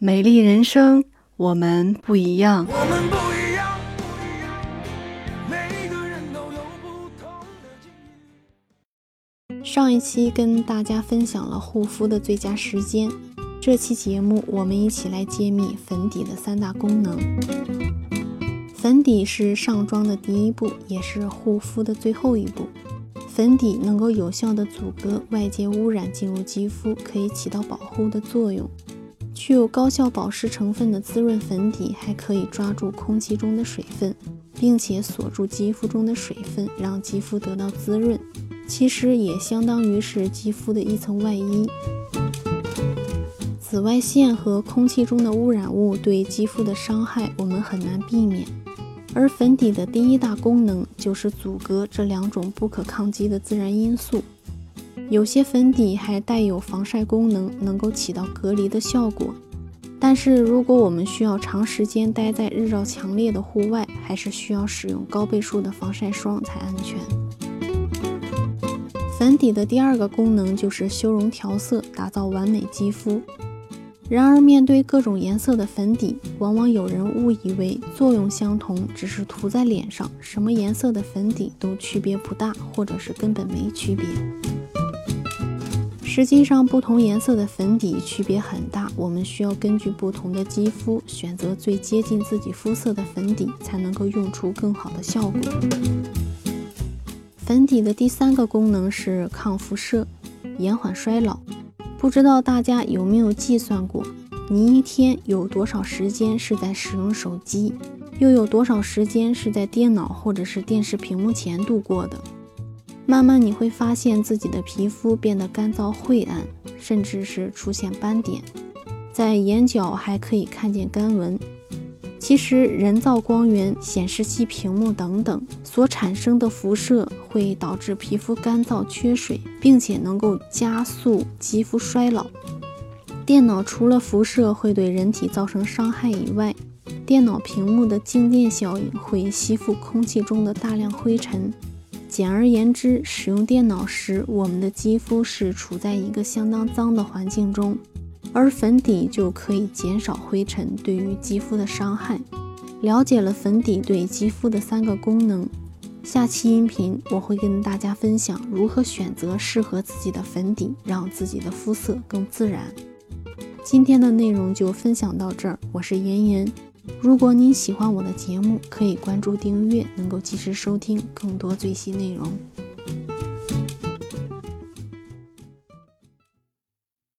美丽人生，我们不一样。我们不一样，不一样，每个人都有不同的境遇。上一期跟大家分享了护肤的最佳时间，这期节目我们一起来揭秘粉底的三大功能。粉底是上妆的第一步，也是护肤的最后一步。粉底能够有效的阻隔外界污染进入肌肤，可以起到保护的作用。具有高效保湿成分的滋润粉底，还可以抓住空气中的水分，并且锁住肌肤中的水分，让肌肤得到滋润。其实也相当于是肌肤的一层外衣。紫外线和空气中的污染物对肌肤的伤害，我们很难避免。而粉底的第一大功能就是阻隔这两种不可抗击的自然因素。有些粉底还带有防晒功能，能够起到隔离的效果。但是如果我们需要长时间待在日照强烈的户外，还是需要使用高倍数的防晒霜才安全。粉底的第二个功能就是修容调色，打造完美肌肤。然而，面对各种颜色的粉底，往往有人误以为作用相同，只是涂在脸上，什么颜色的粉底都区别不大，或者是根本没区别。实际上，不同颜色的粉底区别很大，我们需要根据不同的肌肤选择最接近自己肤色的粉底，才能够用出更好的效果。粉底的第三个功能是抗辐射，延缓衰老。不知道大家有没有计算过，你一天有多少时间是在使用手机，又有多少时间是在电脑或者是电视屏幕前度过的？慢慢你会发现自己的皮肤变得干燥晦暗，甚至是出现斑点，在眼角还可以看见干纹。其实，人造光源、显示器屏幕等等所产生的辐射会导致皮肤干燥、缺水，并且能够加速肌肤衰老。电脑除了辐射会对人体造成伤害以外，电脑屏幕的静电效应会吸附空气中的大量灰尘。简而言之，使用电脑时，我们的肌肤是处在一个相当脏的环境中。而粉底就可以减少灰尘对于肌肤的伤害。了解了粉底对肌肤的三个功能，下期音频我会跟大家分享如何选择适合自己的粉底，让自己的肤色更自然。今天的内容就分享到这儿，我是妍妍。如果您喜欢我的节目，可以关注订阅，能够及时收听更多最新内容。